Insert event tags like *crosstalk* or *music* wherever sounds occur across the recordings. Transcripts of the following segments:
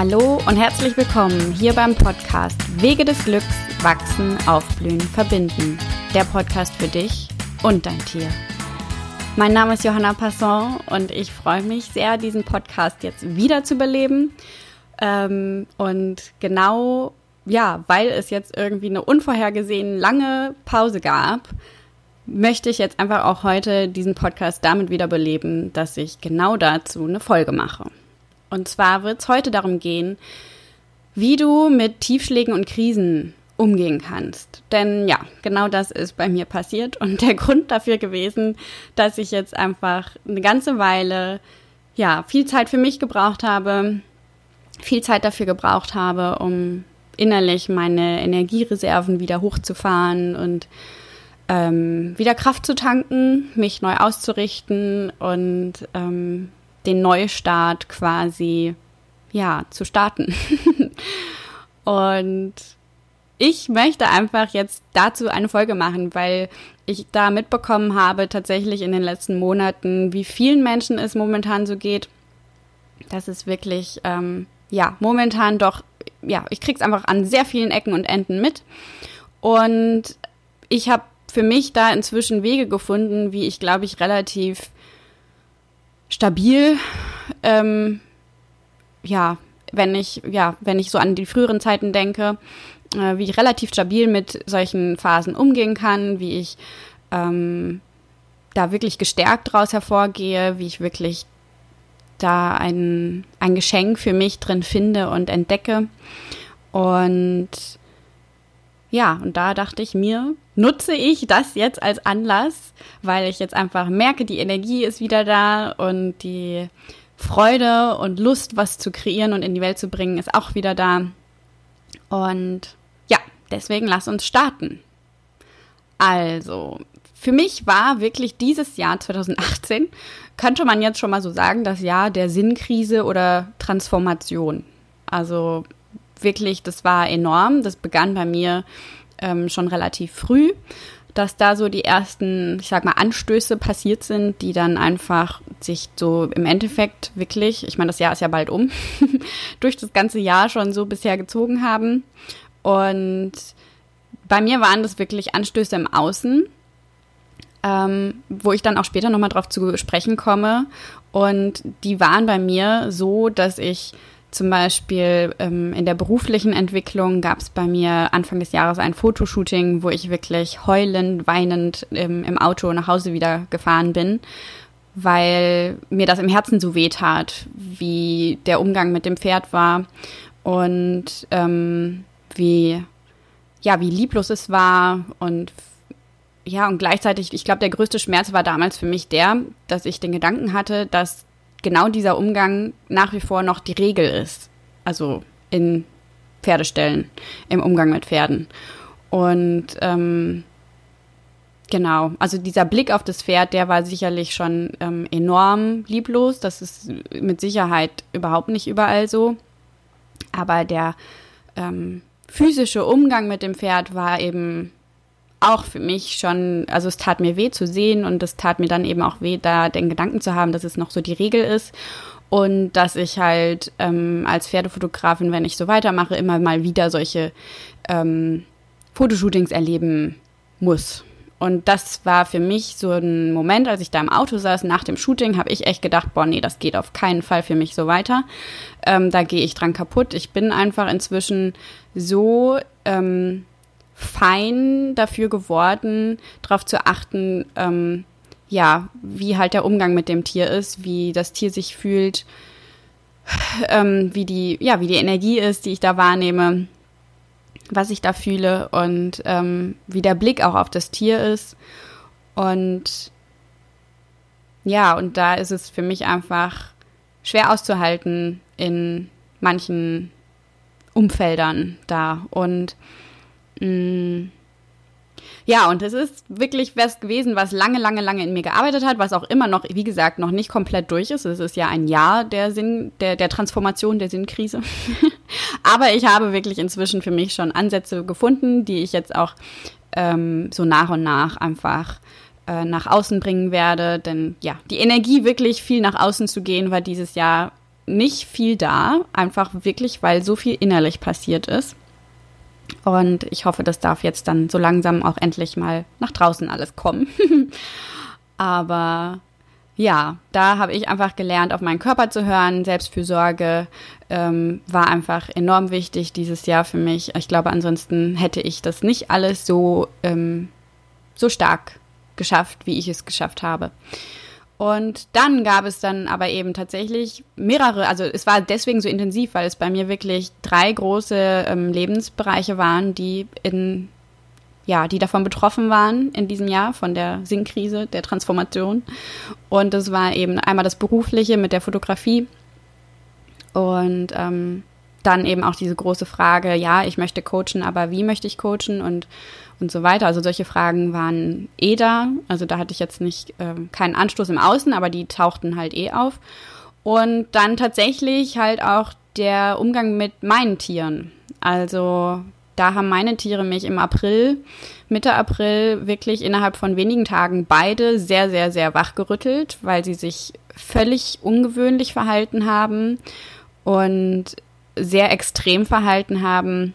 Hallo und herzlich willkommen hier beim Podcast Wege des Glücks, Wachsen, Aufblühen, Verbinden. Der Podcast für dich und dein Tier. Mein Name ist Johanna Passon und ich freue mich sehr, diesen Podcast jetzt wieder zu beleben. Ähm, und genau, ja, weil es jetzt irgendwie eine unvorhergesehen lange Pause gab, möchte ich jetzt einfach auch heute diesen Podcast damit wieder beleben, dass ich genau dazu eine Folge mache. Und zwar wird es heute darum gehen, wie du mit Tiefschlägen und Krisen umgehen kannst. Denn ja, genau das ist bei mir passiert und der *laughs* Grund dafür gewesen, dass ich jetzt einfach eine ganze Weile ja, viel Zeit für mich gebraucht habe, viel Zeit dafür gebraucht habe, um innerlich meine Energiereserven wieder hochzufahren und ähm, wieder Kraft zu tanken, mich neu auszurichten und ähm, den Neustart quasi, ja, zu starten. *laughs* und ich möchte einfach jetzt dazu eine Folge machen, weil ich da mitbekommen habe, tatsächlich in den letzten Monaten, wie vielen Menschen es momentan so geht. Das ist wirklich, ähm, ja, momentan doch, ja, ich krieg's einfach an sehr vielen Ecken und Enden mit. Und ich habe für mich da inzwischen Wege gefunden, wie ich, glaube ich, relativ stabil. Ähm, ja, wenn ich, ja, wenn ich so an die früheren Zeiten denke, äh, wie ich relativ stabil mit solchen Phasen umgehen kann, wie ich ähm, da wirklich gestärkt daraus hervorgehe, wie ich wirklich da ein, ein Geschenk für mich drin finde und entdecke. Und ja, und da dachte ich mir, nutze ich das jetzt als Anlass, weil ich jetzt einfach merke, die Energie ist wieder da und die Freude und Lust, was zu kreieren und in die Welt zu bringen, ist auch wieder da. Und ja, deswegen lass uns starten. Also, für mich war wirklich dieses Jahr 2018, könnte man jetzt schon mal so sagen, das Jahr der Sinnkrise oder Transformation. Also wirklich, das war enorm. Das begann bei mir ähm, schon relativ früh, dass da so die ersten, ich sag mal, Anstöße passiert sind, die dann einfach sich so im Endeffekt wirklich, ich meine, das Jahr ist ja bald um, *laughs* durch das ganze Jahr schon so bisher gezogen haben. Und bei mir waren das wirklich Anstöße im Außen, ähm, wo ich dann auch später nochmal drauf zu sprechen komme. Und die waren bei mir so, dass ich zum Beispiel ähm, in der beruflichen Entwicklung gab es bei mir Anfang des Jahres ein Fotoshooting, wo ich wirklich heulend, weinend ähm, im Auto nach Hause wieder gefahren bin, weil mir das im Herzen so weh tat, wie der Umgang mit dem Pferd war und ähm, wie ja wie lieblos es war und ja und gleichzeitig ich glaube der größte Schmerz war damals für mich der, dass ich den Gedanken hatte, dass genau dieser Umgang nach wie vor noch die Regel ist. Also in Pferdestellen, im Umgang mit Pferden. Und ähm, genau, also dieser Blick auf das Pferd, der war sicherlich schon ähm, enorm lieblos. Das ist mit Sicherheit überhaupt nicht überall so. Aber der ähm, physische Umgang mit dem Pferd war eben auch für mich schon, also es tat mir weh zu sehen und es tat mir dann eben auch weh, da den Gedanken zu haben, dass es noch so die Regel ist und dass ich halt ähm, als Pferdefotografin, wenn ich so weitermache, immer mal wieder solche ähm, Fotoshootings erleben muss. Und das war für mich so ein Moment, als ich da im Auto saß nach dem Shooting, habe ich echt gedacht, boah, nee, das geht auf keinen Fall für mich so weiter. Ähm, da gehe ich dran kaputt. Ich bin einfach inzwischen so ähm, fein dafür geworden, darauf zu achten, ähm, ja, wie halt der Umgang mit dem Tier ist, wie das Tier sich fühlt, *sighs* ähm, wie die, ja, wie die Energie ist, die ich da wahrnehme, was ich da fühle und ähm, wie der Blick auch auf das Tier ist. Und ja, und da ist es für mich einfach schwer auszuhalten in manchen Umfeldern da. Und Ja, und es ist wirklich was gewesen, was lange, lange, lange in mir gearbeitet hat, was auch immer noch, wie gesagt, noch nicht komplett durch ist. Es ist ja ein Jahr der Sinn, der, der Transformation, der Sinnkrise. *laughs* Aber ich habe wirklich inzwischen für mich schon Ansätze gefunden, die ich jetzt auch ähm, so nach und nach einfach äh, nach außen bringen werde. Denn ja, die Energie wirklich viel nach außen zu gehen, war dieses Jahr nicht viel da, einfach wirklich, weil so viel innerlich passiert ist. Und ich hoffe, das darf jetzt dann so langsam auch endlich mal nach draußen alles kommen. *laughs* Aber ja, da habe ich einfach gelernt, auf meinen Körper zu hören. Selbstfürsorge ähm, war einfach enorm wichtig dieses Jahr für mich. Ich glaube, ansonsten hätte ich das nicht alles so, ähm, so stark geschafft, wie ich es geschafft habe. Und dann gab es dann aber eben tatsächlich mehrere, also es war deswegen so intensiv, weil es bei mir wirklich drei große ähm, Lebensbereiche waren, die in ja, die davon betroffen waren in diesem Jahr von der Sinnkrise, der Transformation. Und das war eben einmal das Berufliche mit der Fotografie und ähm, dann eben auch diese große Frage, ja, ich möchte coachen, aber wie möchte ich coachen und und so weiter. Also solche Fragen waren eh da. Also da hatte ich jetzt nicht äh, keinen Anstoß im Außen, aber die tauchten halt eh auf. Und dann tatsächlich halt auch der Umgang mit meinen Tieren. Also da haben meine Tiere mich im April, Mitte April, wirklich innerhalb von wenigen Tagen beide sehr, sehr, sehr wachgerüttelt, weil sie sich völlig ungewöhnlich verhalten haben und sehr extrem verhalten haben.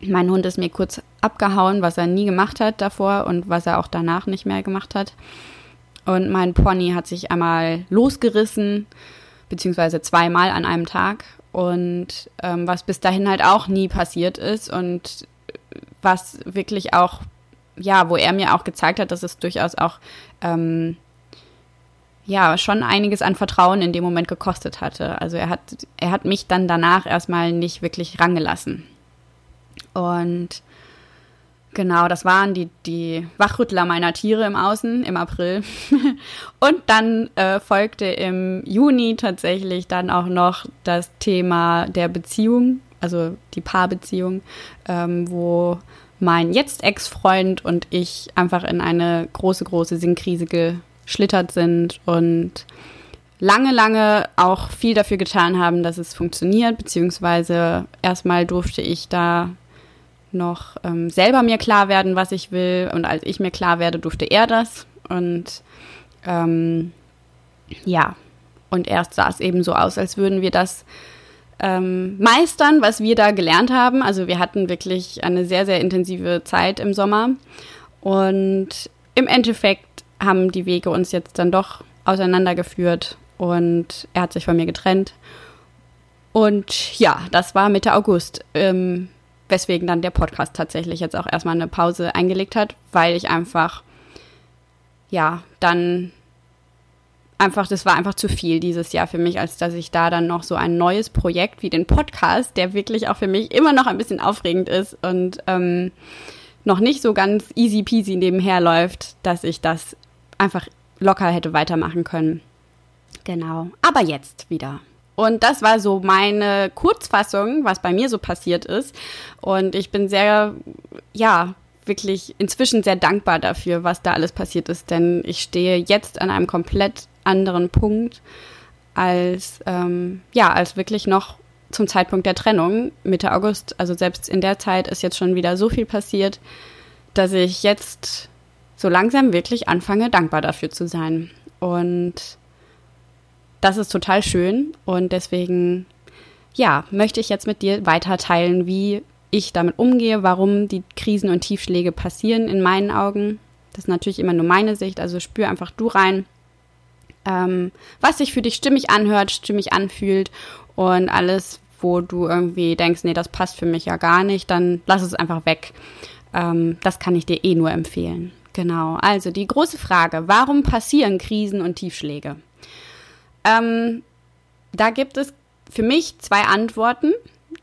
Mein Hund ist mir kurz abgehauen, was er nie gemacht hat davor und was er auch danach nicht mehr gemacht hat. Und mein Pony hat sich einmal losgerissen, beziehungsweise zweimal an einem Tag. Und ähm, was bis dahin halt auch nie passiert ist und was wirklich auch, ja, wo er mir auch gezeigt hat, dass es durchaus auch, ähm, ja, schon einiges an Vertrauen in dem Moment gekostet hatte. Also er hat, er hat mich dann danach erstmal nicht wirklich rangelassen. Und Genau, das waren die, die Wachrüttler meiner Tiere im Außen im April. *laughs* Und dann äh, folgte im Juni tatsächlich dann auch noch das Thema der Beziehung, also die Paarbeziehung, ähm, wo mein jetzt Ex-Freund und ich einfach in eine große, große Sinnkrise geschlittert sind und lange, lange auch viel dafür getan haben, dass es funktioniert, beziehungsweise erstmal durfte ich da noch ähm, selber mir klar werden, was ich will. Und als ich mir klar werde, durfte er das. Und ähm, ja, und erst sah es eben so aus, als würden wir das ähm, meistern, was wir da gelernt haben. Also wir hatten wirklich eine sehr, sehr intensive Zeit im Sommer. Und im Endeffekt haben die Wege uns jetzt dann doch auseinandergeführt und er hat sich von mir getrennt. Und ja, das war Mitte August. Ähm, weswegen dann der Podcast tatsächlich jetzt auch erstmal eine Pause eingelegt hat, weil ich einfach, ja, dann einfach, das war einfach zu viel dieses Jahr für mich, als dass ich da dann noch so ein neues Projekt wie den Podcast, der wirklich auch für mich immer noch ein bisschen aufregend ist und ähm, noch nicht so ganz easy peasy nebenher läuft, dass ich das einfach locker hätte weitermachen können. Genau. Aber jetzt wieder. Und das war so meine Kurzfassung, was bei mir so passiert ist. Und ich bin sehr, ja, wirklich inzwischen sehr dankbar dafür, was da alles passiert ist, denn ich stehe jetzt an einem komplett anderen Punkt als, ähm, ja, als wirklich noch zum Zeitpunkt der Trennung, Mitte August. Also selbst in der Zeit ist jetzt schon wieder so viel passiert, dass ich jetzt so langsam wirklich anfange, dankbar dafür zu sein. Und das ist total schön und deswegen, ja, möchte ich jetzt mit dir weiter teilen, wie ich damit umgehe, warum die Krisen und Tiefschläge passieren in meinen Augen. Das ist natürlich immer nur meine Sicht, also spür einfach du rein, ähm, was sich für dich stimmig anhört, stimmig anfühlt und alles, wo du irgendwie denkst, nee, das passt für mich ja gar nicht, dann lass es einfach weg. Ähm, das kann ich dir eh nur empfehlen. Genau, also die große Frage, warum passieren Krisen und Tiefschläge? Ähm, da gibt es für mich zwei Antworten.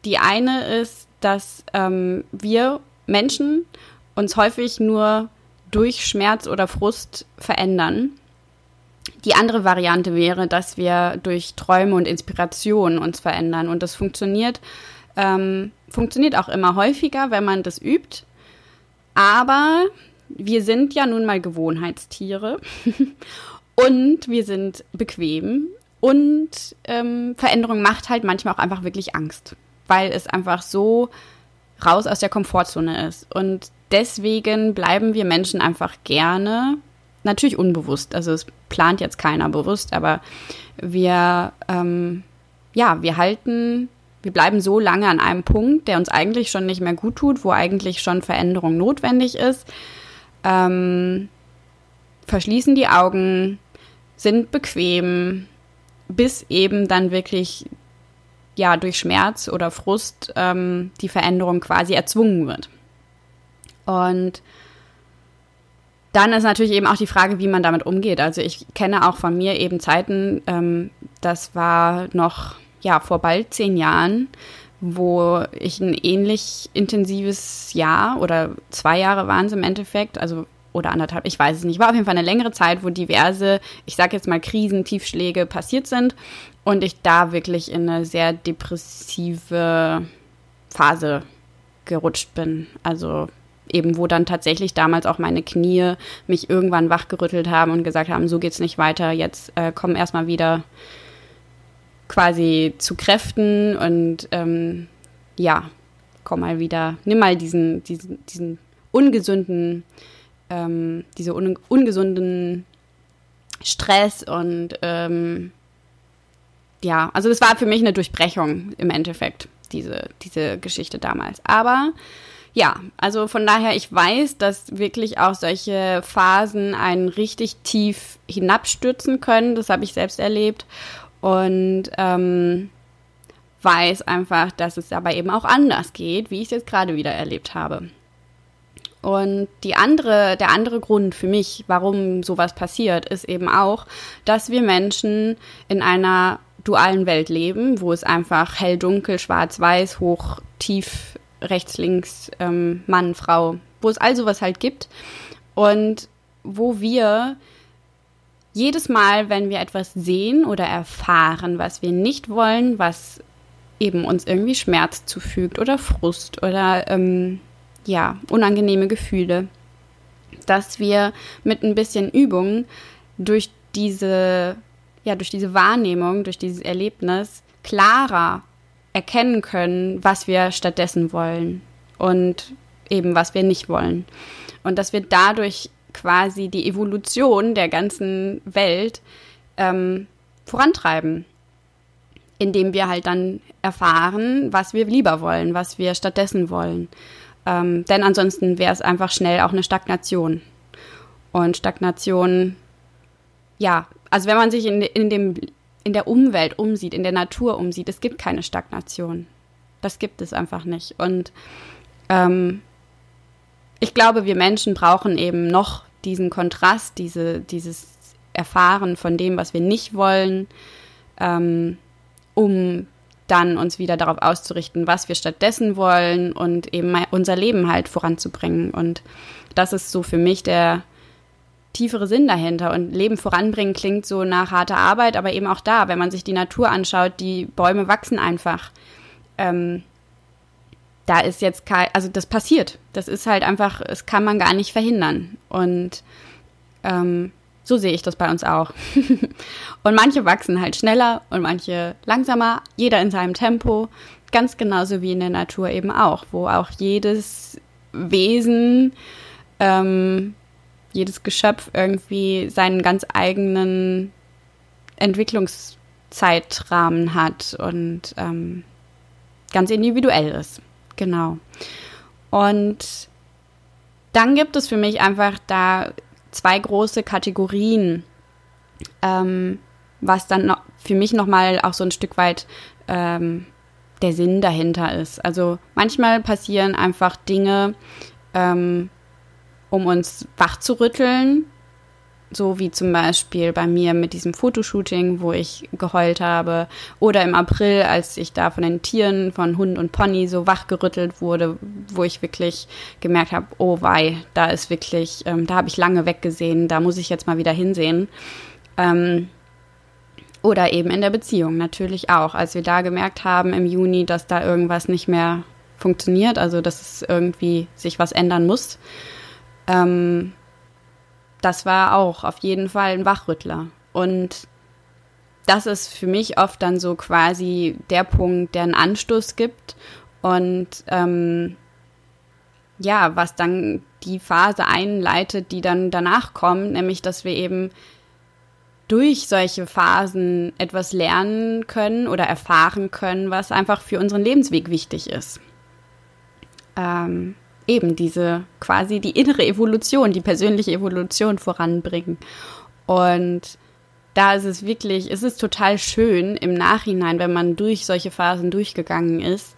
Die eine ist, dass ähm, wir Menschen uns häufig nur durch Schmerz oder Frust verändern. Die andere Variante wäre, dass wir durch Träume und Inspiration uns verändern. Und das funktioniert, ähm, funktioniert auch immer häufiger, wenn man das übt. Aber wir sind ja nun mal Gewohnheitstiere. *laughs* Und wir sind bequem. Und ähm, Veränderung macht halt manchmal auch einfach wirklich Angst, weil es einfach so raus aus der Komfortzone ist. Und deswegen bleiben wir Menschen einfach gerne, natürlich unbewusst, also es plant jetzt keiner bewusst, aber wir, ähm, ja, wir halten, wir bleiben so lange an einem Punkt, der uns eigentlich schon nicht mehr gut tut, wo eigentlich schon Veränderung notwendig ist, ähm, verschließen die Augen, sind bequem, bis eben dann wirklich ja durch Schmerz oder Frust ähm, die Veränderung quasi erzwungen wird. Und dann ist natürlich eben auch die Frage, wie man damit umgeht. Also ich kenne auch von mir eben Zeiten, ähm, das war noch ja vor bald zehn Jahren, wo ich ein ähnlich intensives Jahr oder zwei Jahre waren es im Endeffekt, also oder anderthalb, ich weiß es nicht. War auf jeden Fall eine längere Zeit, wo diverse, ich sage jetzt mal Krisen, Tiefschläge passiert sind und ich da wirklich in eine sehr depressive Phase gerutscht bin. Also eben, wo dann tatsächlich damals auch meine Knie mich irgendwann wachgerüttelt haben und gesagt haben, so geht's nicht weiter, jetzt äh, komm erstmal wieder quasi zu Kräften und ähm, ja, komm mal wieder, nimm mal diesen, diesen, diesen ungesunden, ähm, diese un ungesunden Stress und ähm, ja, also das war für mich eine Durchbrechung im Endeffekt, diese, diese Geschichte damals. Aber ja, also von daher, ich weiß, dass wirklich auch solche Phasen einen richtig tief hinabstürzen können. Das habe ich selbst erlebt. Und ähm, weiß einfach, dass es dabei eben auch anders geht, wie ich es jetzt gerade wieder erlebt habe. Und die andere, der andere Grund für mich, warum sowas passiert, ist eben auch, dass wir Menschen in einer dualen Welt leben, wo es einfach hell, dunkel, schwarz, weiß, hoch, tief, rechts, links, ähm, Mann, Frau, wo es all sowas halt gibt. Und wo wir jedes Mal, wenn wir etwas sehen oder erfahren, was wir nicht wollen, was eben uns irgendwie Schmerz zufügt oder Frust oder ähm, ja, unangenehme Gefühle, dass wir mit ein bisschen Übung durch diese, ja, durch diese Wahrnehmung, durch dieses Erlebnis klarer erkennen können, was wir stattdessen wollen und eben was wir nicht wollen. Und dass wir dadurch quasi die Evolution der ganzen Welt ähm, vorantreiben, indem wir halt dann erfahren, was wir lieber wollen, was wir stattdessen wollen. Ähm, denn ansonsten wäre es einfach schnell auch eine Stagnation. Und Stagnation, ja, also wenn man sich in, in dem in der Umwelt umsieht, in der Natur umsieht, es gibt keine Stagnation. Das gibt es einfach nicht. Und ähm, ich glaube, wir Menschen brauchen eben noch diesen Kontrast, diese, dieses Erfahren von dem, was wir nicht wollen, ähm, um dann uns wieder darauf auszurichten, was wir stattdessen wollen und eben unser Leben halt voranzubringen. Und das ist so für mich der, tiefere Sinn dahinter. Und Leben voranbringen klingt so nach harter Arbeit, aber eben auch da, wenn man sich die Natur anschaut, die Bäume wachsen einfach. Ähm, da ist jetzt kein, also das passiert. Das ist halt einfach, es kann man gar nicht verhindern. Und ähm, so sehe ich das bei uns auch. *laughs* und manche wachsen halt schneller und manche langsamer, jeder in seinem Tempo, ganz genauso wie in der Natur eben auch, wo auch jedes Wesen ähm, jedes Geschöpf irgendwie seinen ganz eigenen Entwicklungszeitrahmen hat und ähm, ganz individuell ist. Genau. Und dann gibt es für mich einfach da zwei große Kategorien, ähm, was dann noch für mich nochmal auch so ein Stück weit ähm, der Sinn dahinter ist. Also manchmal passieren einfach Dinge, ähm, um uns wach zu rütteln. So wie zum Beispiel bei mir mit diesem Fotoshooting, wo ich geheult habe. Oder im April, als ich da von den Tieren, von Hund und Pony so wachgerüttelt wurde, wo ich wirklich gemerkt habe, oh wei, da ist wirklich, ähm, da habe ich lange weggesehen, da muss ich jetzt mal wieder hinsehen. Ähm, oder eben in der Beziehung natürlich auch, als wir da gemerkt haben im Juni, dass da irgendwas nicht mehr funktioniert, also dass es irgendwie sich was ändern muss. Ähm, das war auch auf jeden Fall ein Wachrüttler. Und das ist für mich oft dann so quasi der Punkt, der einen Anstoß gibt und ähm, ja, was dann die Phase einleitet, die dann danach kommt, nämlich dass wir eben durch solche Phasen etwas lernen können oder erfahren können, was einfach für unseren Lebensweg wichtig ist. Ähm, eben diese quasi die innere Evolution, die persönliche Evolution voranbringen. Und da ist es wirklich, es ist total schön im Nachhinein, wenn man durch solche Phasen durchgegangen ist,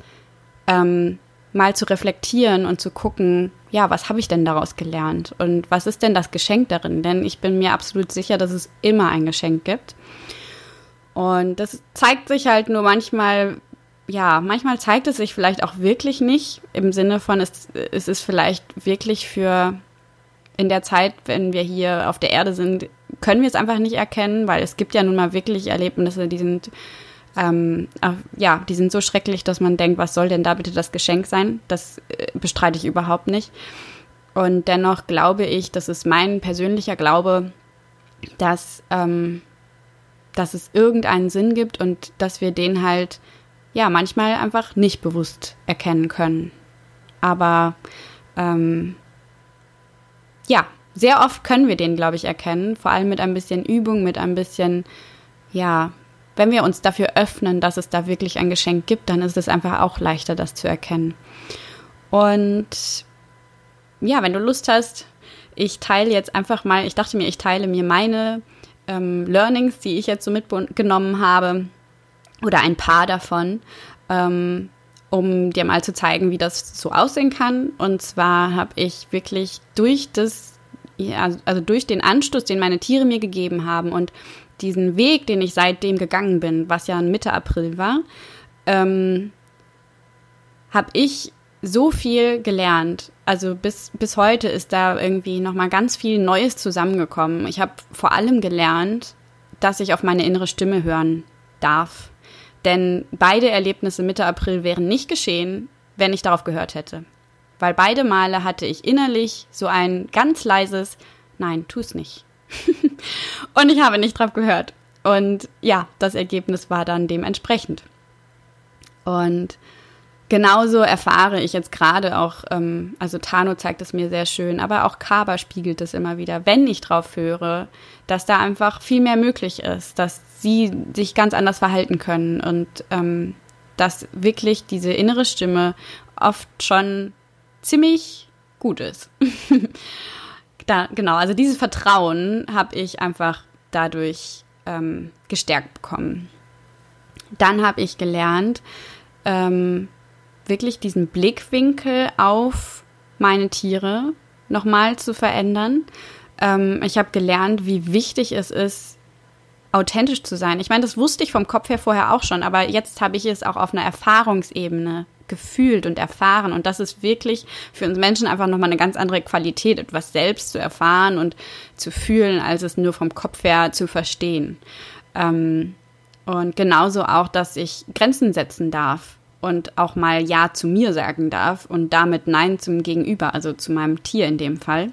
ähm, mal zu reflektieren und zu gucken, ja, was habe ich denn daraus gelernt und was ist denn das Geschenk darin? Denn ich bin mir absolut sicher, dass es immer ein Geschenk gibt. Und das zeigt sich halt nur manchmal, ja, manchmal zeigt es sich vielleicht auch wirklich nicht, im Sinne von, es, es ist vielleicht wirklich für in der Zeit, wenn wir hier auf der Erde sind, können wir es einfach nicht erkennen, weil es gibt ja nun mal wirklich Erlebnisse, die sind ähm, ja, die sind so schrecklich, dass man denkt, was soll denn da bitte das Geschenk sein? Das äh, bestreite ich überhaupt nicht. Und dennoch glaube ich, das ist mein persönlicher Glaube, dass, ähm, dass es irgendeinen Sinn gibt und dass wir den halt, ja, manchmal einfach nicht bewusst erkennen können. Aber ähm, ja, sehr oft können wir den, glaube ich, erkennen, vor allem mit ein bisschen Übung, mit ein bisschen, ja, wenn wir uns dafür öffnen, dass es da wirklich ein Geschenk gibt, dann ist es einfach auch leichter, das zu erkennen. Und ja, wenn du Lust hast, ich teile jetzt einfach mal, ich dachte mir, ich teile mir meine ähm, Learnings, die ich jetzt so mitgenommen habe, oder ein paar davon, ähm, um dir mal zu zeigen, wie das so aussehen kann. Und zwar habe ich wirklich durch das, also durch den Anstoß, den meine Tiere mir gegeben haben und diesen Weg, den ich seitdem gegangen bin, was ja Mitte April war, ähm, habe ich so viel gelernt. Also bis, bis heute ist da irgendwie nochmal ganz viel Neues zusammengekommen. Ich habe vor allem gelernt, dass ich auf meine innere Stimme hören darf. Denn beide Erlebnisse Mitte April wären nicht geschehen, wenn ich darauf gehört hätte. Weil beide Male hatte ich innerlich so ein ganz leises Nein, tu's nicht. *laughs* und ich habe nicht drauf gehört. Und ja, das Ergebnis war dann dementsprechend. Und genauso erfahre ich jetzt gerade auch, ähm, also Tano zeigt es mir sehr schön, aber auch Kaba spiegelt es immer wieder, wenn ich drauf höre, dass da einfach viel mehr möglich ist, dass sie sich ganz anders verhalten können und ähm, dass wirklich diese innere Stimme oft schon ziemlich gut ist. *laughs* da, genau, also dieses Vertrauen habe ich einfach dadurch ähm, gestärkt bekommen. Dann habe ich gelernt, ähm, wirklich diesen Blickwinkel auf meine Tiere nochmal zu verändern. Ähm, ich habe gelernt, wie wichtig es ist, authentisch zu sein. Ich meine, das wusste ich vom Kopf her vorher auch schon, aber jetzt habe ich es auch auf einer Erfahrungsebene gefühlt und erfahren. Und das ist wirklich für uns Menschen einfach nochmal eine ganz andere Qualität, etwas selbst zu erfahren und zu fühlen, als es nur vom Kopf her zu verstehen. Ähm, und genauso auch, dass ich Grenzen setzen darf und auch mal Ja zu mir sagen darf und damit Nein zum Gegenüber, also zu meinem Tier in dem Fall.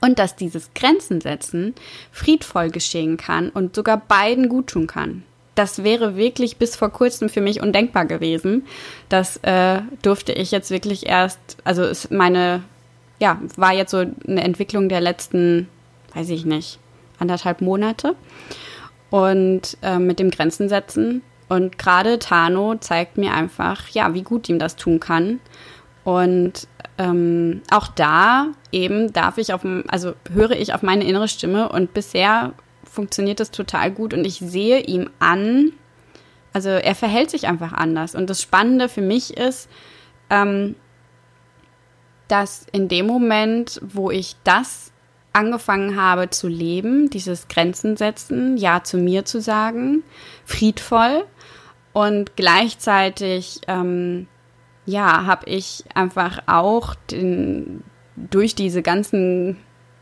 Und dass dieses Grenzen setzen friedvoll geschehen kann und sogar beiden gut tun kann das wäre wirklich bis vor kurzem für mich undenkbar gewesen. Das äh, durfte ich jetzt wirklich erst, also ist meine, ja, war jetzt so eine Entwicklung der letzten, weiß ich nicht, anderthalb Monate. Und äh, mit dem Grenzen setzen. Und gerade Tano zeigt mir einfach, ja, wie gut ihm das tun kann. Und ähm, auch da eben darf ich auf, also höre ich auf meine innere Stimme und bisher funktioniert das total gut und ich sehe ihm an, also er verhält sich einfach anders. Und das Spannende für mich ist, ähm, dass in dem Moment, wo ich das angefangen habe zu leben, dieses Grenzen setzen, Ja zu mir zu sagen, friedvoll und gleichzeitig, ähm, ja, habe ich einfach auch den, durch diese ganzen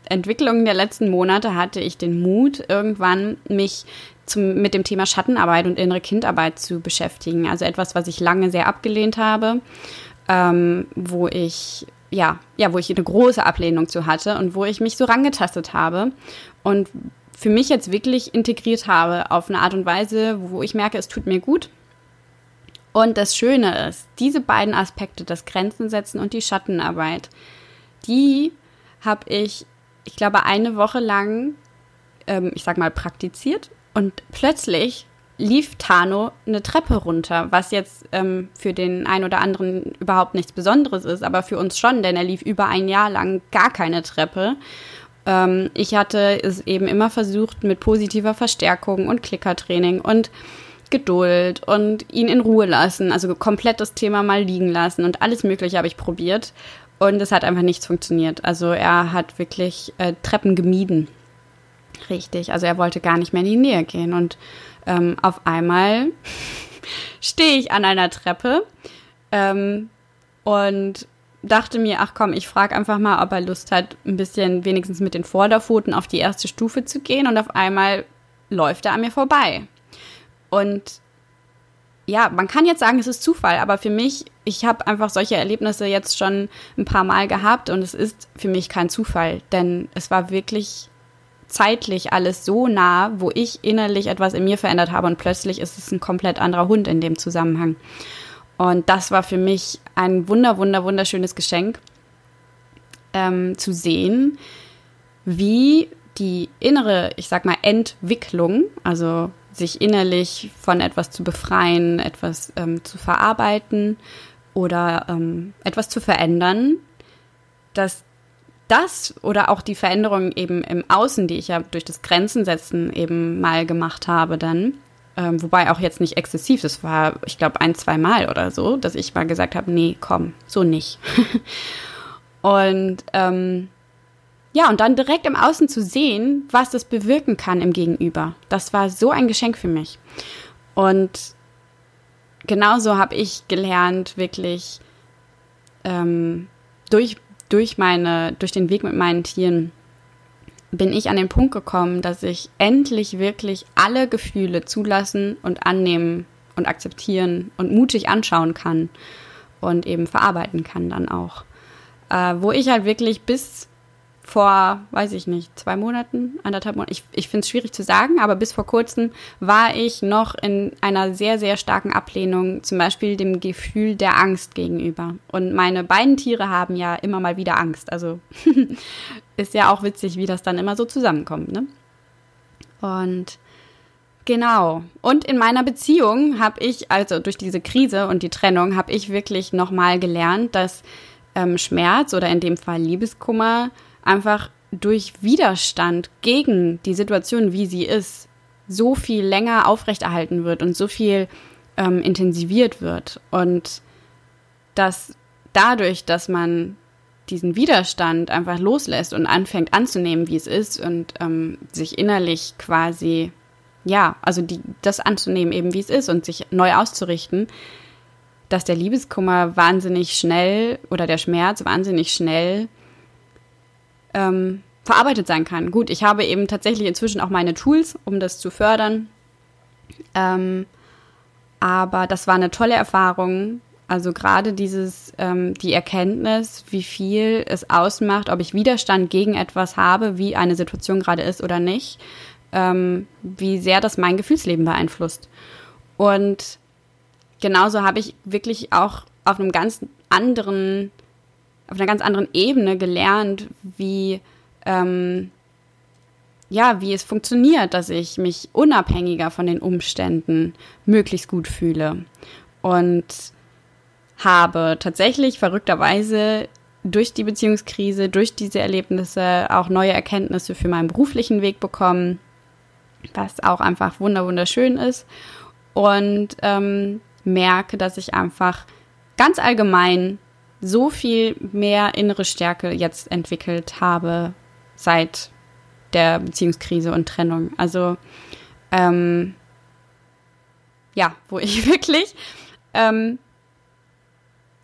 Entwicklung der letzten Monate hatte ich den Mut, irgendwann mich zum, mit dem Thema Schattenarbeit und innere Kindarbeit zu beschäftigen. Also etwas, was ich lange sehr abgelehnt habe, ähm, wo ich ja, ja, wo ich eine große Ablehnung zu hatte und wo ich mich so rangetastet habe und für mich jetzt wirklich integriert habe auf eine Art und Weise, wo ich merke, es tut mir gut. Und das Schöne ist, diese beiden Aspekte, das Grenzen setzen und die Schattenarbeit, die habe ich ich glaube, eine Woche lang ähm, ich sag mal, praktiziert. Und plötzlich lief Tano eine Treppe runter, was jetzt ähm, für den einen oder anderen überhaupt nichts Besonderes ist, aber für uns schon, denn er lief über ein Jahr lang gar keine Treppe. Ähm, ich hatte es eben immer versucht mit positiver Verstärkung und Klickertraining und Geduld und ihn in Ruhe lassen, also komplett das Thema mal liegen lassen und alles Mögliche habe ich probiert und es hat einfach nichts funktioniert. Also er hat wirklich äh, Treppen gemieden. Richtig, also er wollte gar nicht mehr in die Nähe gehen und ähm, auf einmal *laughs* stehe ich an einer Treppe ähm, und dachte mir, ach komm, ich frage einfach mal, ob er Lust hat, ein bisschen wenigstens mit den Vorderpfoten auf die erste Stufe zu gehen und auf einmal läuft er an mir vorbei. Und ja, man kann jetzt sagen, es ist Zufall, aber für mich, ich habe einfach solche Erlebnisse jetzt schon ein paar Mal gehabt und es ist für mich kein Zufall, denn es war wirklich zeitlich alles so nah, wo ich innerlich etwas in mir verändert habe und plötzlich ist es ein komplett anderer Hund in dem Zusammenhang. Und das war für mich ein wunder, wunder, wunderschönes Geschenk, ähm, zu sehen, wie die innere, ich sag mal, Entwicklung, also sich innerlich von etwas zu befreien, etwas ähm, zu verarbeiten oder ähm, etwas zu verändern, dass das oder auch die Veränderung eben im Außen, die ich ja durch das Grenzen setzen eben mal gemacht habe dann, ähm, wobei auch jetzt nicht exzessiv, das war, ich glaube, ein, zwei Mal oder so, dass ich mal gesagt habe, nee, komm, so nicht. *laughs* und ähm, ja, und dann direkt im Außen zu sehen, was das bewirken kann im Gegenüber, das war so ein Geschenk für mich. Und genauso habe ich gelernt, wirklich ähm, durch durch meine, durch den Weg mit meinen Tieren bin ich an den Punkt gekommen, dass ich endlich wirklich alle Gefühle zulassen und annehmen und akzeptieren und mutig anschauen kann und eben verarbeiten kann dann auch. Äh, wo ich halt wirklich bis vor, weiß ich nicht, zwei Monaten, anderthalb Monaten, ich, ich finde es schwierig zu sagen, aber bis vor kurzem war ich noch in einer sehr, sehr starken Ablehnung, zum Beispiel dem Gefühl der Angst gegenüber. Und meine beiden Tiere haben ja immer mal wieder Angst. Also *laughs* ist ja auch witzig, wie das dann immer so zusammenkommt, ne? Und Genau. Und in meiner Beziehung habe ich, also durch diese Krise und die Trennung, habe ich wirklich nochmal gelernt, dass ähm, Schmerz oder in dem Fall Liebeskummer einfach durch Widerstand gegen die Situation, wie sie ist, so viel länger aufrechterhalten wird und so viel ähm, intensiviert wird. Und dass dadurch, dass man diesen Widerstand einfach loslässt und anfängt anzunehmen, wie es ist und ähm, sich innerlich quasi, ja, also die, das anzunehmen eben, wie es ist und sich neu auszurichten, dass der Liebeskummer wahnsinnig schnell oder der Schmerz wahnsinnig schnell ähm, verarbeitet sein kann. Gut, ich habe eben tatsächlich inzwischen auch meine Tools, um das zu fördern. Ähm, aber das war eine tolle Erfahrung. Also gerade dieses, ähm, die Erkenntnis, wie viel es ausmacht, ob ich Widerstand gegen etwas habe, wie eine Situation gerade ist oder nicht, ähm, wie sehr das mein Gefühlsleben beeinflusst. Und genauso habe ich wirklich auch auf einem ganz anderen auf einer ganz anderen Ebene gelernt, wie ähm, ja, wie es funktioniert, dass ich mich unabhängiger von den Umständen möglichst gut fühle. Und habe tatsächlich verrückterweise durch die Beziehungskrise, durch diese Erlebnisse auch neue Erkenntnisse für meinen beruflichen Weg bekommen, was auch einfach wunderschön ist. Und ähm, merke, dass ich einfach ganz allgemein so viel mehr innere Stärke jetzt entwickelt habe seit der Beziehungskrise und Trennung. Also ähm, ja, wo *laughs* ich wirklich ähm,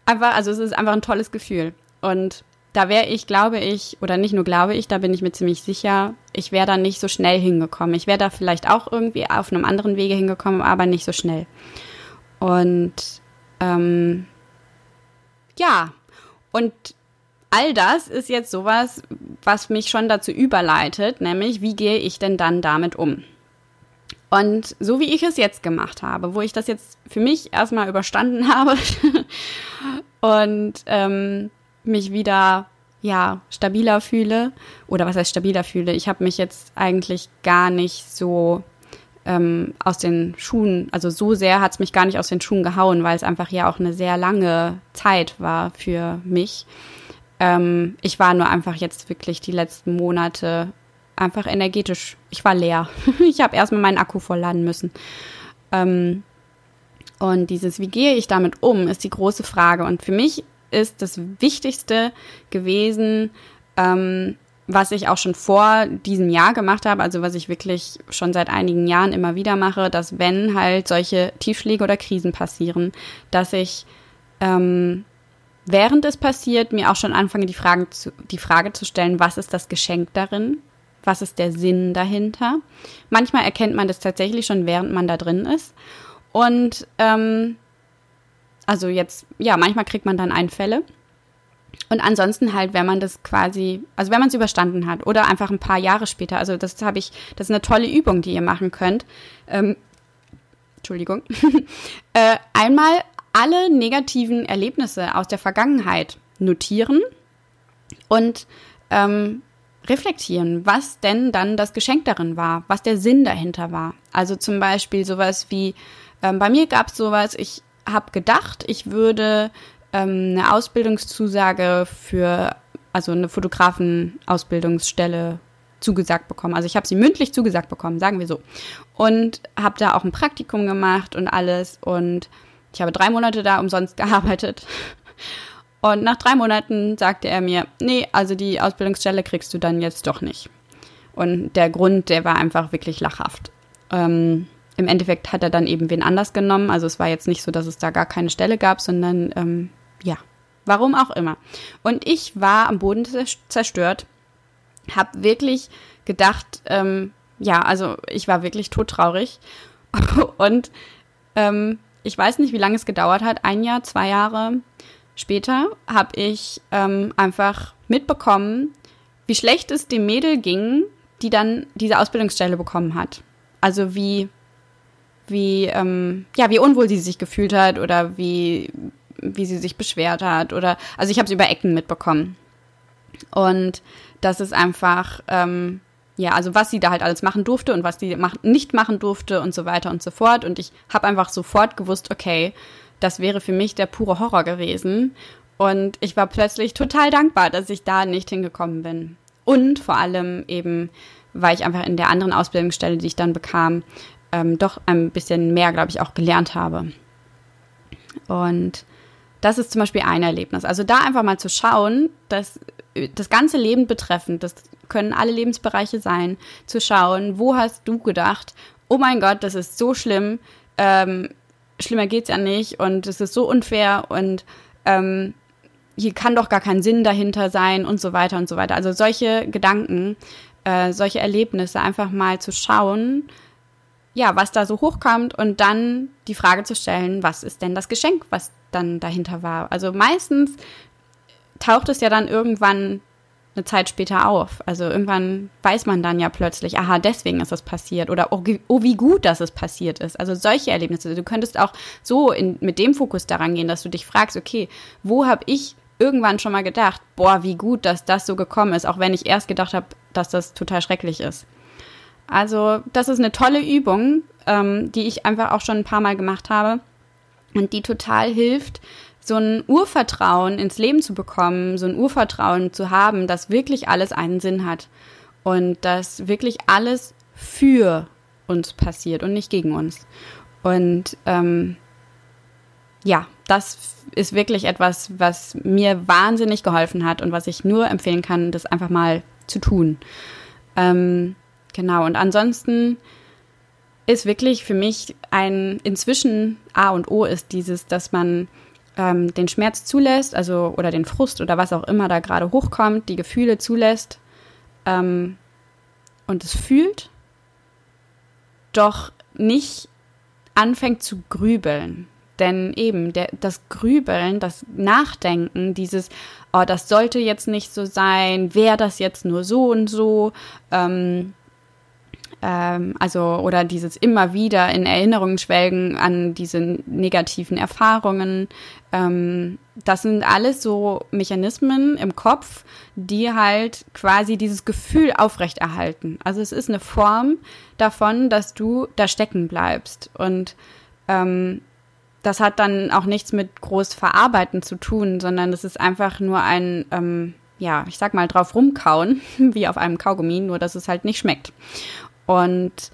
einfach, also es ist einfach ein tolles Gefühl. Und da wäre ich, glaube ich, oder nicht nur glaube ich, da bin ich mir ziemlich sicher, ich wäre da nicht so schnell hingekommen. Ich wäre da vielleicht auch irgendwie auf einem anderen Wege hingekommen, aber nicht so schnell. Und ähm, ja, und all das ist jetzt sowas, was mich schon dazu überleitet, nämlich wie gehe ich denn dann damit um? Und so wie ich es jetzt gemacht habe, wo ich das jetzt für mich erstmal überstanden *laughs* habe und ähm, mich wieder ja, stabiler fühle. Oder was heißt stabiler fühle? Ich habe mich jetzt eigentlich gar nicht so ähm, aus den Schuhen, also so sehr hat es mich gar nicht aus den Schuhen gehauen, weil es einfach ja auch eine sehr lange Zeit war für mich. Ähm, ich war nur einfach jetzt wirklich die letzten Monate einfach energetisch, ich war leer. *laughs* ich habe erstmal meinen Akku vollladen müssen. Ähm, und dieses, wie gehe ich damit um, ist die große Frage. Und für mich ist das Wichtigste gewesen, ähm, was ich auch schon vor diesem Jahr gemacht habe, also was ich wirklich schon seit einigen Jahren immer wieder mache, dass wenn halt solche Tiefschläge oder Krisen passieren, dass ich ähm, während es passiert mir auch schon anfange, die, Fragen zu, die Frage zu stellen, was ist das Geschenk darin? Was ist der Sinn dahinter? Manchmal erkennt man das tatsächlich schon, während man da drin ist. Und ähm, also jetzt, ja, manchmal kriegt man dann Einfälle. Und ansonsten halt, wenn man das quasi, also wenn man es überstanden hat oder einfach ein paar Jahre später, also das habe ich, das ist eine tolle Übung, die ihr machen könnt. Ähm, Entschuldigung. *laughs* äh, einmal alle negativen Erlebnisse aus der Vergangenheit notieren und ähm, reflektieren, was denn dann das Geschenk darin war, was der Sinn dahinter war. Also zum Beispiel sowas wie, ähm, bei mir gab es sowas, ich habe gedacht, ich würde ähm, eine Ausbildungszusage für, also eine Fotografenausbildungsstelle zugesagt bekommen. Also ich habe sie mündlich zugesagt bekommen, sagen wir so. Und habe da auch ein Praktikum gemacht und alles. Und ich habe drei Monate da umsonst *laughs* gearbeitet. Und nach drei Monaten sagte er mir, nee, also die Ausbildungsstelle kriegst du dann jetzt doch nicht. Und der Grund, der war einfach wirklich lachhaft. Ähm, Im Endeffekt hat er dann eben wen anders genommen. Also es war jetzt nicht so, dass es da gar keine Stelle gab, sondern ähm, ja, warum auch immer. Und ich war am Boden zerstört, habe wirklich gedacht, ähm, ja, also ich war wirklich todtraurig. *laughs* Und ähm, ich weiß nicht, wie lange es gedauert hat, ein Jahr, zwei Jahre später habe ich ähm, einfach mitbekommen, wie schlecht es dem Mädel ging, die dann diese Ausbildungsstelle bekommen hat. Also wie, wie, ähm, ja, wie unwohl sie sich gefühlt hat oder wie wie sie sich beschwert hat oder also ich habe es über Ecken mitbekommen. Und das ist einfach, ähm, ja, also was sie da halt alles machen durfte und was sie mach nicht machen durfte und so weiter und so fort. Und ich habe einfach sofort gewusst, okay, das wäre für mich der pure Horror gewesen. Und ich war plötzlich total dankbar, dass ich da nicht hingekommen bin. Und vor allem eben, weil ich einfach in der anderen Ausbildungsstelle, die ich dann bekam, ähm, doch ein bisschen mehr, glaube ich, auch gelernt habe. Und das ist zum Beispiel ein Erlebnis. Also da einfach mal zu schauen, dass das ganze Leben betreffend, das können alle Lebensbereiche sein, zu schauen, wo hast du gedacht, oh mein Gott, das ist so schlimm, ähm, schlimmer geht's ja nicht und es ist so unfair und ähm, hier kann doch gar kein Sinn dahinter sein und so weiter und so weiter. Also solche Gedanken, äh, solche Erlebnisse einfach mal zu schauen, ja, was da so hochkommt und dann die Frage zu stellen, was ist denn das Geschenk, was dann dahinter war. Also meistens taucht es ja dann irgendwann eine Zeit später auf. Also irgendwann weiß man dann ja plötzlich, aha, deswegen ist das passiert oder oh, oh wie gut, dass es passiert ist. Also solche Erlebnisse. Du könntest auch so in, mit dem Fokus daran gehen, dass du dich fragst, okay, wo habe ich irgendwann schon mal gedacht, boah, wie gut, dass das so gekommen ist, auch wenn ich erst gedacht habe, dass das total schrecklich ist. Also das ist eine tolle Übung, ähm, die ich einfach auch schon ein paar Mal gemacht habe und die total hilft, so ein Urvertrauen ins Leben zu bekommen, so ein Urvertrauen zu haben, dass wirklich alles einen Sinn hat und dass wirklich alles für uns passiert und nicht gegen uns. Und ähm, ja, das ist wirklich etwas, was mir wahnsinnig geholfen hat und was ich nur empfehlen kann, das einfach mal zu tun. Ähm, genau, und ansonsten ist wirklich für mich ein inzwischen A und O ist dieses, dass man ähm, den Schmerz zulässt, also oder den Frust oder was auch immer da gerade hochkommt, die Gefühle zulässt ähm, und es fühlt, doch nicht anfängt zu grübeln. Denn eben der, das Grübeln, das Nachdenken, dieses, oh, das sollte jetzt nicht so sein, wäre das jetzt nur so und so, ähm, ähm, also oder dieses immer wieder in Erinnerungen schwelgen an diese negativen Erfahrungen. Ähm, das sind alles so Mechanismen im Kopf, die halt quasi dieses Gefühl aufrechterhalten. Also es ist eine Form davon, dass du da stecken bleibst. Und ähm, das hat dann auch nichts mit groß verarbeiten zu tun, sondern es ist einfach nur ein, ähm, ja, ich sag mal, drauf rumkauen, *laughs* wie auf einem Kaugummi, nur dass es halt nicht schmeckt. Und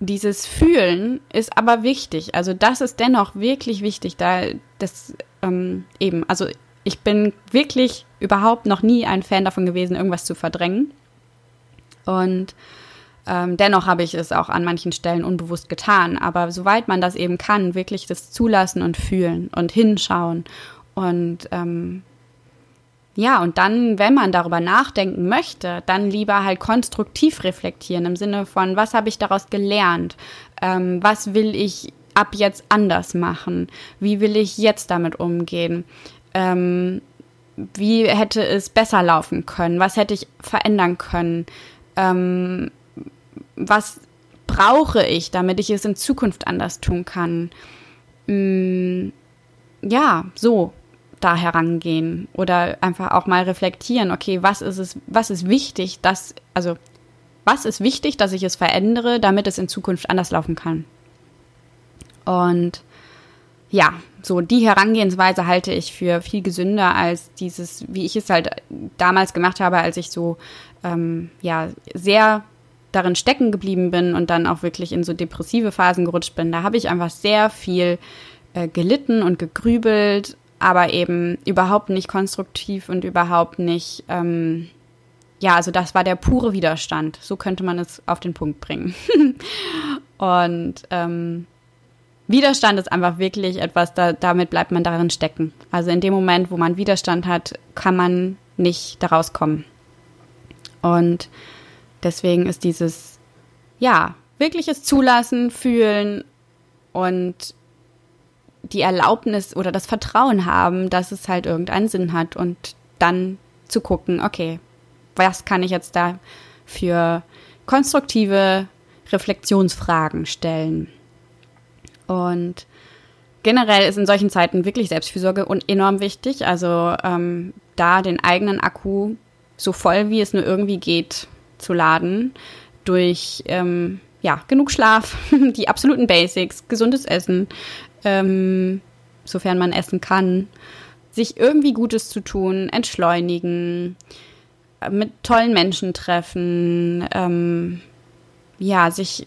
dieses Fühlen ist aber wichtig. Also das ist dennoch wirklich wichtig, da das ähm, eben, also ich bin wirklich überhaupt noch nie ein Fan davon gewesen, irgendwas zu verdrängen. Und ähm, dennoch habe ich es auch an manchen Stellen unbewusst getan. Aber soweit man das eben kann, wirklich das zulassen und fühlen und hinschauen und ähm, ja, und dann, wenn man darüber nachdenken möchte, dann lieber halt konstruktiv reflektieren im Sinne von, was habe ich daraus gelernt? Ähm, was will ich ab jetzt anders machen? Wie will ich jetzt damit umgehen? Ähm, wie hätte es besser laufen können? Was hätte ich verändern können? Ähm, was brauche ich, damit ich es in Zukunft anders tun kann? Mm, ja, so da herangehen oder einfach auch mal reflektieren, okay, was ist es, was ist wichtig, dass, also, was ist wichtig, dass ich es verändere, damit es in Zukunft anders laufen kann. Und ja, so die Herangehensweise halte ich für viel gesünder als dieses, wie ich es halt damals gemacht habe, als ich so, ähm, ja, sehr darin stecken geblieben bin und dann auch wirklich in so depressive Phasen gerutscht bin. Da habe ich einfach sehr viel äh, gelitten und gegrübelt aber eben überhaupt nicht konstruktiv und überhaupt nicht, ähm, ja, also das war der pure Widerstand. So könnte man es auf den Punkt bringen. *laughs* und ähm, Widerstand ist einfach wirklich etwas, da, damit bleibt man darin stecken. Also in dem Moment, wo man Widerstand hat, kann man nicht daraus kommen. Und deswegen ist dieses, ja, wirkliches Zulassen, fühlen und die Erlaubnis oder das Vertrauen haben, dass es halt irgendeinen Sinn hat und dann zu gucken, okay, was kann ich jetzt da für konstruktive Reflexionsfragen stellen? Und generell ist in solchen Zeiten wirklich Selbstfürsorge enorm wichtig. Also ähm, da den eigenen Akku so voll wie es nur irgendwie geht zu laden durch ähm, ja genug Schlaf, *laughs* die absoluten Basics, gesundes Essen, ähm, sofern man essen kann, sich irgendwie Gutes zu tun, entschleunigen, äh, mit tollen Menschen treffen, ähm, ja, sich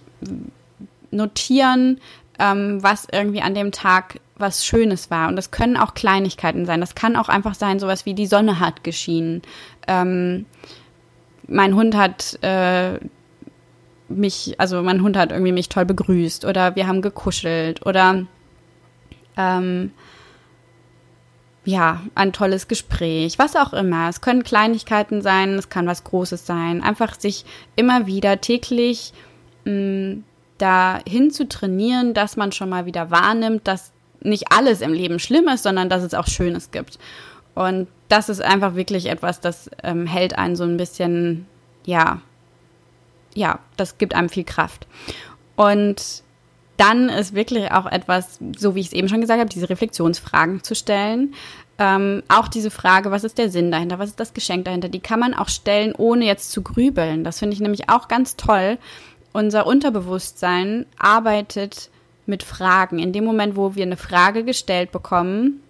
notieren, ähm, was irgendwie an dem Tag was Schönes war. Und das können auch Kleinigkeiten sein. Das kann auch einfach sein, sowas wie die Sonne hat geschienen. Ähm, mein Hund hat äh, mich, also mein Hund hat irgendwie mich toll begrüßt oder wir haben gekuschelt oder ähm, ja, ein tolles Gespräch, was auch immer. Es können Kleinigkeiten sein, es kann was Großes sein. Einfach sich immer wieder täglich mm, dahin zu trainieren, dass man schon mal wieder wahrnimmt, dass nicht alles im Leben schlimm ist, sondern dass es auch Schönes gibt. Und das ist einfach wirklich etwas, das ähm, hält einen so ein bisschen, ja, ja, das gibt einem viel Kraft. Und dann ist wirklich auch etwas, so wie ich es eben schon gesagt habe, diese Reflexionsfragen zu stellen. Ähm, auch diese Frage, was ist der Sinn dahinter, was ist das Geschenk dahinter, die kann man auch stellen, ohne jetzt zu grübeln. Das finde ich nämlich auch ganz toll. Unser Unterbewusstsein arbeitet mit Fragen. In dem Moment, wo wir eine Frage gestellt bekommen,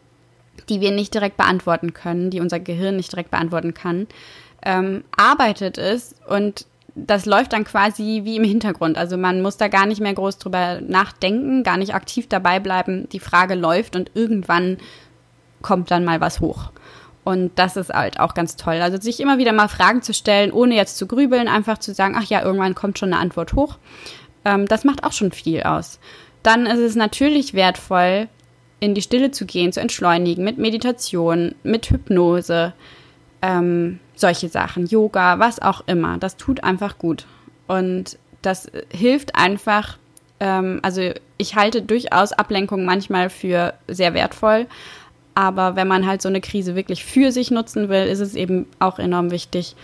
die wir nicht direkt beantworten können, die unser Gehirn nicht direkt beantworten kann, ähm, arbeitet es und das läuft dann quasi wie im Hintergrund. Also man muss da gar nicht mehr groß drüber nachdenken, gar nicht aktiv dabei bleiben. Die Frage läuft und irgendwann kommt dann mal was hoch. Und das ist halt auch ganz toll. Also sich immer wieder mal Fragen zu stellen, ohne jetzt zu grübeln, einfach zu sagen, ach ja, irgendwann kommt schon eine Antwort hoch. Ähm, das macht auch schon viel aus. Dann ist es natürlich wertvoll, in die Stille zu gehen, zu entschleunigen mit Meditation, mit Hypnose. Ähm, solche Sachen, Yoga, was auch immer. Das tut einfach gut. Und das hilft einfach, ähm, also ich halte durchaus Ablenkung manchmal für sehr wertvoll. Aber wenn man halt so eine Krise wirklich für sich nutzen will, ist es eben auch enorm wichtig,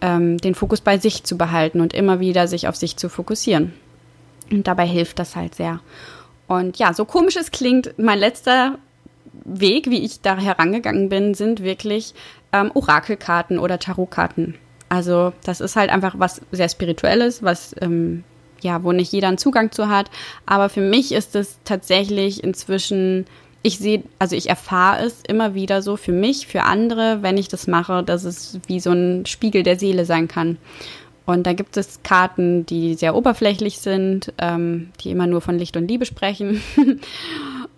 ähm, den Fokus bei sich zu behalten und immer wieder sich auf sich zu fokussieren. Und dabei hilft das halt sehr. Und ja, so komisch es klingt, mein letzter Weg, wie ich da herangegangen bin, sind wirklich ähm, Orakelkarten oder Tarotkarten. Also das ist halt einfach was sehr Spirituelles, was ähm, ja, wo nicht jeder einen Zugang zu hat. Aber für mich ist es tatsächlich inzwischen, ich sehe, also ich erfahre es immer wieder so für mich, für andere, wenn ich das mache, dass es wie so ein Spiegel der Seele sein kann. Und da gibt es Karten, die sehr oberflächlich sind, ähm, die immer nur von Licht und Liebe sprechen. *laughs*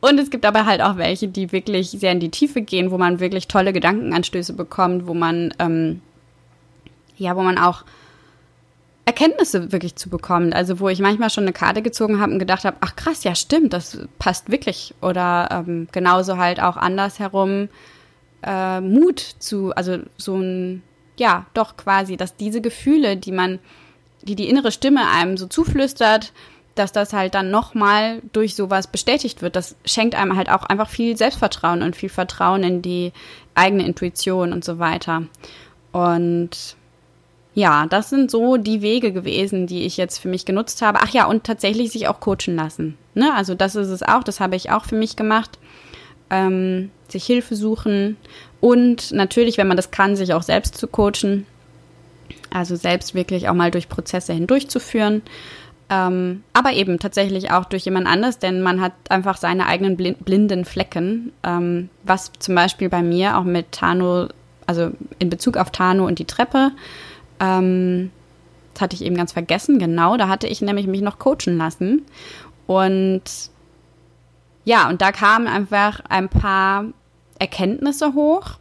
und es gibt aber halt auch welche, die wirklich sehr in die Tiefe gehen, wo man wirklich tolle Gedankenanstöße bekommt, wo man, ähm, ja, wo man auch Erkenntnisse wirklich zu bekommen. Also wo ich manchmal schon eine Karte gezogen habe und gedacht habe, ach krass, ja stimmt, das passt wirklich. Oder ähm, genauso halt auch andersherum äh, Mut zu, also so ein ja, doch quasi, dass diese Gefühle, die man, die die innere Stimme einem so zuflüstert, dass das halt dann nochmal durch sowas bestätigt wird. Das schenkt einem halt auch einfach viel Selbstvertrauen und viel Vertrauen in die eigene Intuition und so weiter. Und ja, das sind so die Wege gewesen, die ich jetzt für mich genutzt habe. Ach ja, und tatsächlich sich auch coachen lassen. Ne? Also das ist es auch, das habe ich auch für mich gemacht. Ähm, sich Hilfe suchen und natürlich, wenn man das kann, sich auch selbst zu coachen. Also selbst wirklich auch mal durch Prozesse hindurchzuführen. Ähm, aber eben tatsächlich auch durch jemand anders, denn man hat einfach seine eigenen blinden Flecken. Ähm, was zum Beispiel bei mir auch mit Tano, also in Bezug auf Tano und die Treppe, ähm, das hatte ich eben ganz vergessen, genau, da hatte ich nämlich mich noch coachen lassen. Und ja, und da kamen einfach ein paar Erkenntnisse hoch,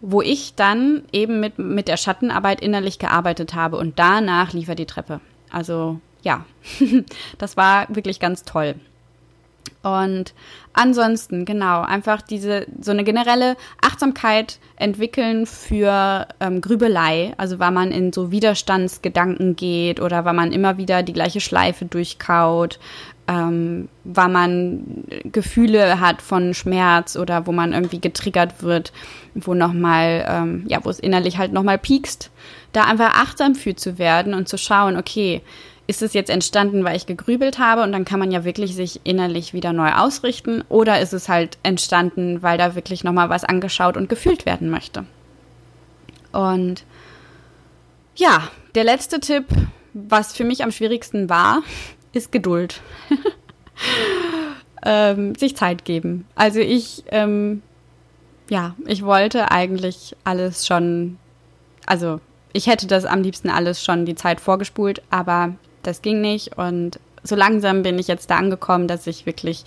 wo ich dann eben mit, mit der Schattenarbeit innerlich gearbeitet habe und danach lief er die Treppe. Also ja, *laughs* das war wirklich ganz toll. Und ansonsten, genau, einfach diese, so eine generelle Achtsamkeit entwickeln für ähm, Grübelei, also weil man in so Widerstandsgedanken geht oder weil man immer wieder die gleiche Schleife durchkaut, ähm, weil man Gefühle hat von Schmerz oder wo man irgendwie getriggert wird, wo nochmal, ähm, ja, wo es innerlich halt nochmal piekst, da einfach achtsam für zu werden und zu schauen, okay, ist es jetzt entstanden, weil ich gegrübelt habe und dann kann man ja wirklich sich innerlich wieder neu ausrichten oder ist es halt entstanden, weil da wirklich nochmal was angeschaut und gefühlt werden möchte. Und ja, der letzte Tipp, was für mich am schwierigsten war, *laughs* ist Geduld. *laughs* ähm, sich Zeit geben. Also ich, ähm, ja, ich wollte eigentlich alles schon, also ich hätte das am liebsten alles schon die Zeit vorgespult, aber das ging nicht und so langsam bin ich jetzt da angekommen, dass ich wirklich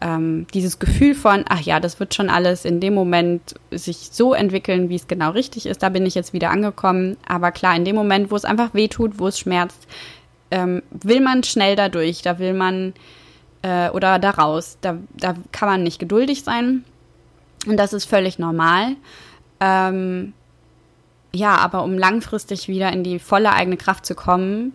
ähm, dieses Gefühl von, ach ja, das wird schon alles in dem Moment sich so entwickeln, wie es genau richtig ist, da bin ich jetzt wieder angekommen. Aber klar, in dem Moment, wo es einfach wehtut, wo es schmerzt, ähm, will man schnell dadurch, da will man äh, oder da raus, da, da kann man nicht geduldig sein. Und das ist völlig normal. Ähm, ja, aber um langfristig wieder in die volle eigene Kraft zu kommen,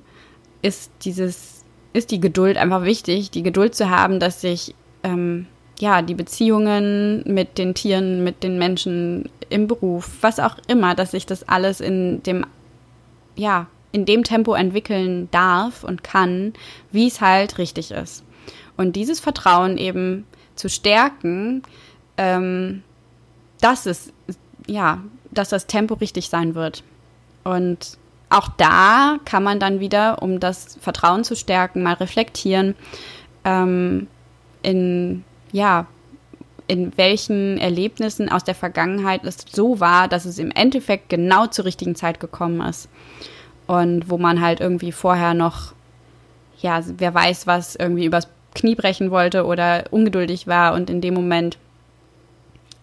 ist dieses, ist die Geduld einfach wichtig, die Geduld zu haben, dass sich ähm, ja die Beziehungen mit den Tieren, mit den Menschen im Beruf, was auch immer, dass sich das alles in dem ja in dem Tempo entwickeln darf und kann, wie es halt richtig ist. Und dieses Vertrauen eben zu stärken, ähm, dass es, ja, dass das Tempo richtig sein wird. Und auch da kann man dann wieder, um das Vertrauen zu stärken, mal reflektieren, ähm, in, ja, in welchen Erlebnissen aus der Vergangenheit es so war, dass es im Endeffekt genau zur richtigen Zeit gekommen ist. Und wo man halt irgendwie vorher noch, ja, wer weiß was, irgendwie übers Knie brechen wollte oder ungeduldig war und in dem Moment,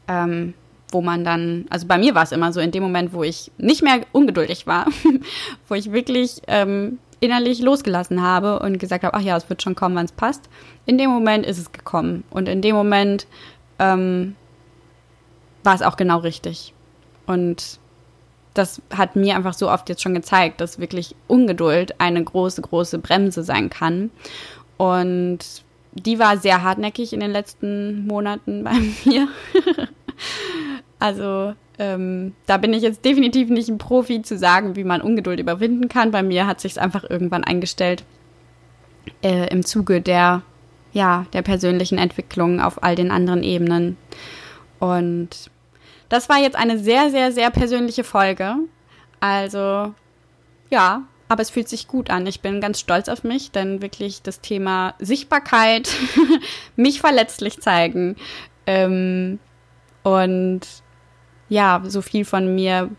ähm, wo man dann, also bei mir war es immer so, in dem Moment, wo ich nicht mehr ungeduldig war, *laughs* wo ich wirklich ähm, innerlich losgelassen habe und gesagt habe, ach ja, es wird schon kommen, wann es passt. In dem Moment ist es gekommen und in dem Moment ähm, war es auch genau richtig. Und das hat mir einfach so oft jetzt schon gezeigt, dass wirklich Ungeduld eine große, große Bremse sein kann. Und die war sehr hartnäckig in den letzten Monaten *laughs* bei mir. Also ähm, da bin ich jetzt definitiv nicht ein Profi zu sagen, wie man Ungeduld überwinden kann. Bei mir hat sich einfach irgendwann eingestellt äh, im Zuge der ja der persönlichen Entwicklung auf all den anderen Ebenen. Und das war jetzt eine sehr sehr sehr persönliche Folge. Also ja, aber es fühlt sich gut an. Ich bin ganz stolz auf mich, denn wirklich das Thema Sichtbarkeit, *laughs* mich verletzlich zeigen ähm, und ja, so viel von mir,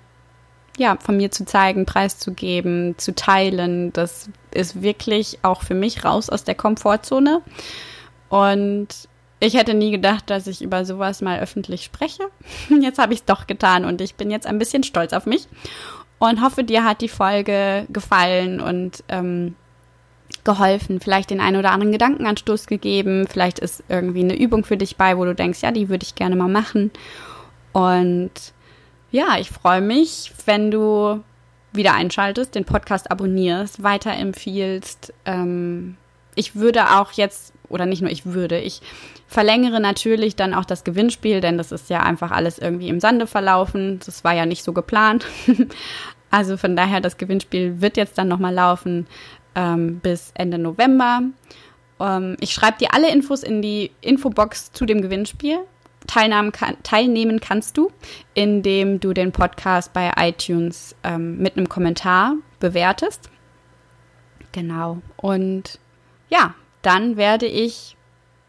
ja, von mir zu zeigen, preiszugeben, zu teilen, das ist wirklich auch für mich raus aus der Komfortzone. Und ich hätte nie gedacht, dass ich über sowas mal öffentlich spreche. *laughs* Jetzt habe ich es doch getan und ich bin jetzt ein bisschen stolz auf mich und hoffe, dir hat die Folge gefallen und ähm, geholfen, vielleicht den einen oder anderen Gedankenanstoß gegeben. Vielleicht ist irgendwie eine Übung für dich bei, wo du denkst, ja, die würde ich gerne mal machen. Und ja, ich freue mich, wenn du wieder einschaltest, den Podcast abonnierst, weiterempfiehlst. Ähm, ich würde auch jetzt, oder nicht nur ich würde, ich verlängere natürlich dann auch das Gewinnspiel, denn das ist ja einfach alles irgendwie im Sande verlaufen. Das war ja nicht so geplant. *laughs* Also von daher, das Gewinnspiel wird jetzt dann nochmal laufen ähm, bis Ende November. Ähm, ich schreibe dir alle Infos in die Infobox zu dem Gewinnspiel. Teilnahmen kann, teilnehmen kannst du, indem du den Podcast bei iTunes ähm, mit einem Kommentar bewertest. Genau. Und ja, dann werde ich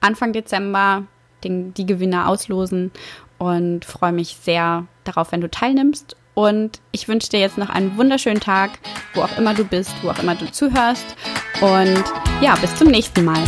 Anfang Dezember den, die Gewinner auslosen und freue mich sehr darauf, wenn du teilnimmst. Und ich wünsche dir jetzt noch einen wunderschönen Tag, wo auch immer du bist, wo auch immer du zuhörst. Und ja, bis zum nächsten Mal.